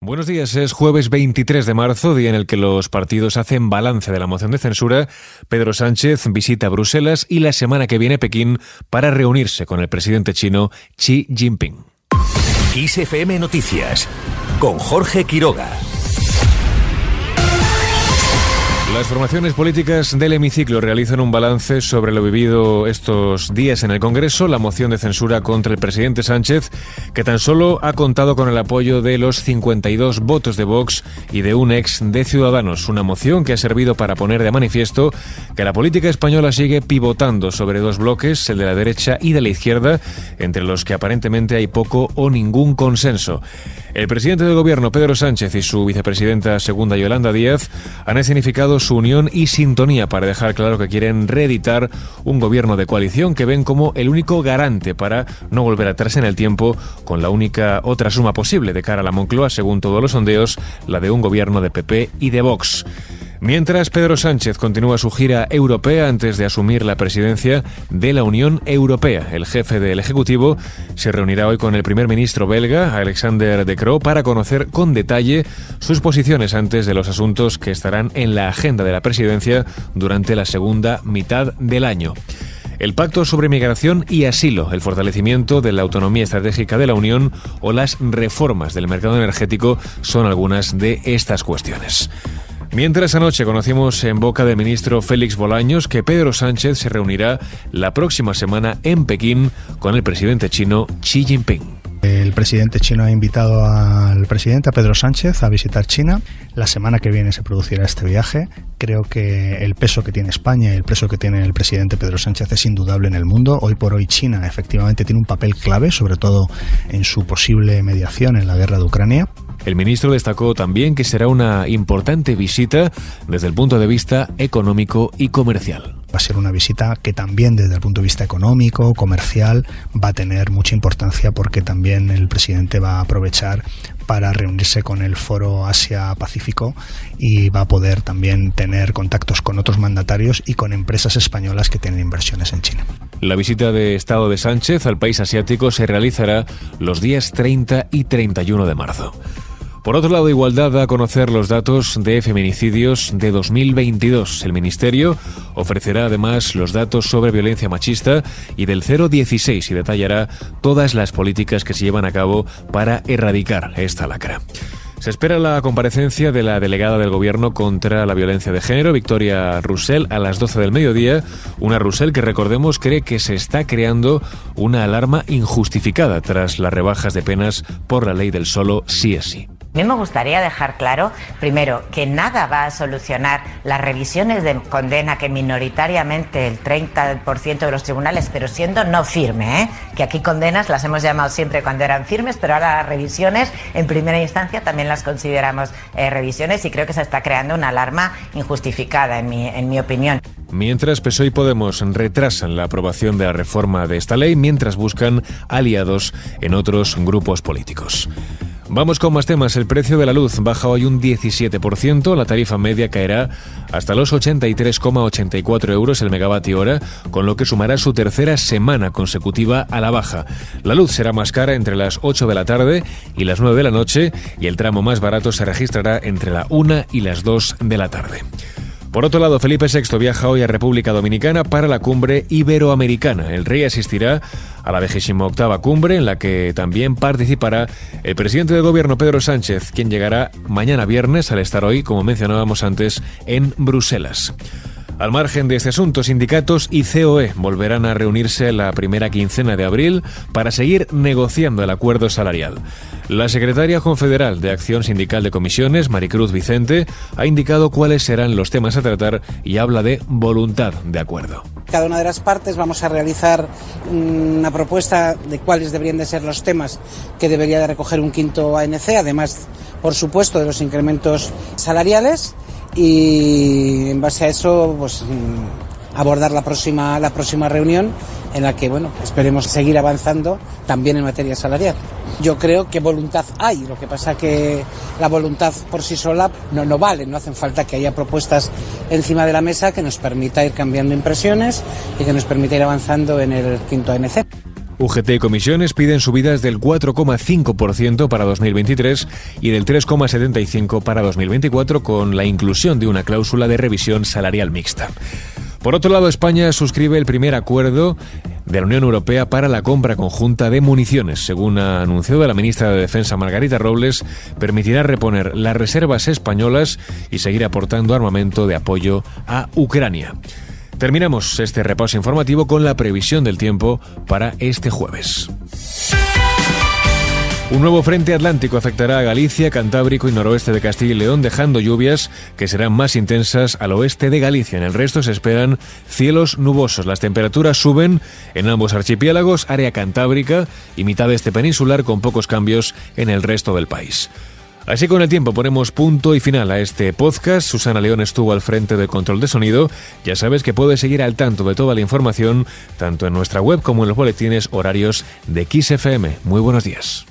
Buenos días, es jueves 23 de marzo, día en el que los partidos hacen balance de la moción de censura. Pedro Sánchez visita Bruselas y la semana que viene Pekín para reunirse con el presidente chino Xi Jinping. XFM Noticias con Jorge Quiroga. Las formaciones políticas del hemiciclo realizan un balance sobre lo vivido estos días en el Congreso, la moción de censura contra el presidente Sánchez, que tan solo ha contado con el apoyo de los 52 votos de Vox y de un ex de Ciudadanos, una moción que ha servido para poner de manifiesto que la política española sigue pivotando sobre dos bloques, el de la derecha y de la izquierda, entre los que aparentemente hay poco o ningún consenso. El presidente del gobierno, Pedro Sánchez, y su vicepresidenta segunda, Yolanda Díaz, han escenificado su unión y sintonía para dejar claro que quieren reeditar un gobierno de coalición que ven como el único garante para no volver atrás en el tiempo con la única otra suma posible de cara a la Moncloa, según todos los sondeos, la de un gobierno de PP y de Vox. Mientras Pedro Sánchez continúa su gira europea antes de asumir la presidencia de la Unión Europea, el jefe del Ejecutivo se reunirá hoy con el primer ministro belga, Alexander De Croo, para conocer con detalle sus posiciones antes de los asuntos que estarán en la agenda de la presidencia durante la segunda mitad del año. El pacto sobre migración y asilo, el fortalecimiento de la autonomía estratégica de la Unión o las reformas del mercado energético son algunas de estas cuestiones. Mientras anoche conocimos en boca del ministro Félix Bolaños que Pedro Sánchez se reunirá la próxima semana en Pekín con el presidente chino Xi Jinping. El presidente chino ha invitado al presidente, a Pedro Sánchez, a visitar China. La semana que viene se producirá este viaje. Creo que el peso que tiene España y el peso que tiene el presidente Pedro Sánchez es indudable en el mundo. Hoy por hoy China efectivamente tiene un papel clave, sobre todo en su posible mediación en la guerra de Ucrania. El ministro destacó también que será una importante visita desde el punto de vista económico y comercial. Va a ser una visita que también desde el punto de vista económico, comercial, va a tener mucha importancia porque también el presidente va a aprovechar para reunirse con el foro Asia-Pacífico y va a poder también tener contactos con otros mandatarios y con empresas españolas que tienen inversiones en China. La visita de Estado de Sánchez al país asiático se realizará los días 30 y 31 de marzo. Por otro lado, Igualdad da a conocer los datos de feminicidios de 2022. El Ministerio ofrecerá además los datos sobre violencia machista y del 016 y detallará todas las políticas que se llevan a cabo para erradicar esta lacra. Se espera la comparecencia de la delegada del Gobierno contra la violencia de género, Victoria Russell, a las 12 del mediodía. Una Russell que, recordemos, cree que se está creando una alarma injustificada tras las rebajas de penas por la ley del solo sí es sí. A mí me gustaría dejar claro, primero, que nada va a solucionar las revisiones de condena que minoritariamente el 30% de los tribunales, pero siendo no firme, ¿eh? que aquí condenas las hemos llamado siempre cuando eran firmes, pero ahora las revisiones en primera instancia también las consideramos eh, revisiones y creo que se está creando una alarma injustificada, en mi, en mi opinión. Mientras PSOE y Podemos retrasan la aprobación de la reforma de esta ley, mientras buscan aliados en otros grupos políticos. Vamos con más temas. El precio de la luz baja hoy un 17%. La tarifa media caerá hasta los 83,84 euros el megavatio hora, con lo que sumará su tercera semana consecutiva a la baja. La luz será más cara entre las 8 de la tarde y las 9 de la noche y el tramo más barato se registrará entre la 1 y las 2 de la tarde. Por otro lado, Felipe VI viaja hoy a República Dominicana para la cumbre iberoamericana. El rey asistirá a la 28 cumbre en la que también participará el presidente del gobierno Pedro Sánchez, quien llegará mañana viernes al estar hoy, como mencionábamos antes, en Bruselas. Al margen de este asunto, sindicatos y COE volverán a reunirse la primera quincena de abril para seguir negociando el acuerdo salarial. La secretaria confederal de Acción Sindical de Comisiones, Maricruz Vicente, ha indicado cuáles serán los temas a tratar y habla de voluntad de acuerdo. Cada una de las partes vamos a realizar una propuesta de cuáles deberían de ser los temas que debería de recoger un quinto ANC, además, por supuesto, de los incrementos salariales y en base a eso pues mm, abordar la próxima la próxima reunión en la que bueno esperemos seguir avanzando también en materia salarial. Yo creo que voluntad hay lo que pasa que la voluntad por sí sola no, no vale no hacen falta que haya propuestas encima de la mesa que nos permita ir cambiando impresiones y que nos permita ir avanzando en el quinto ANC UGT y comisiones piden subidas del 4,5% para 2023 y del 3,75% para 2024 con la inclusión de una cláusula de revisión salarial mixta. Por otro lado, España suscribe el primer acuerdo de la Unión Europea para la compra conjunta de municiones. Según ha anunciado la ministra de Defensa Margarita Robles, permitirá reponer las reservas españolas y seguir aportando armamento de apoyo a Ucrania. Terminamos este repaso informativo con la previsión del tiempo para este jueves. Un nuevo frente atlántico afectará a Galicia, Cantábrico y noroeste de Castilla y León, dejando lluvias que serán más intensas al oeste de Galicia. En el resto se esperan cielos nubosos. Las temperaturas suben en ambos archipiélagos, área cantábrica y mitad este peninsular, con pocos cambios en el resto del país. Así con el tiempo ponemos punto y final a este podcast. Susana León estuvo al frente del control de sonido. Ya sabes que puedes seguir al tanto de toda la información, tanto en nuestra web como en los boletines horarios de XFM. Muy buenos días.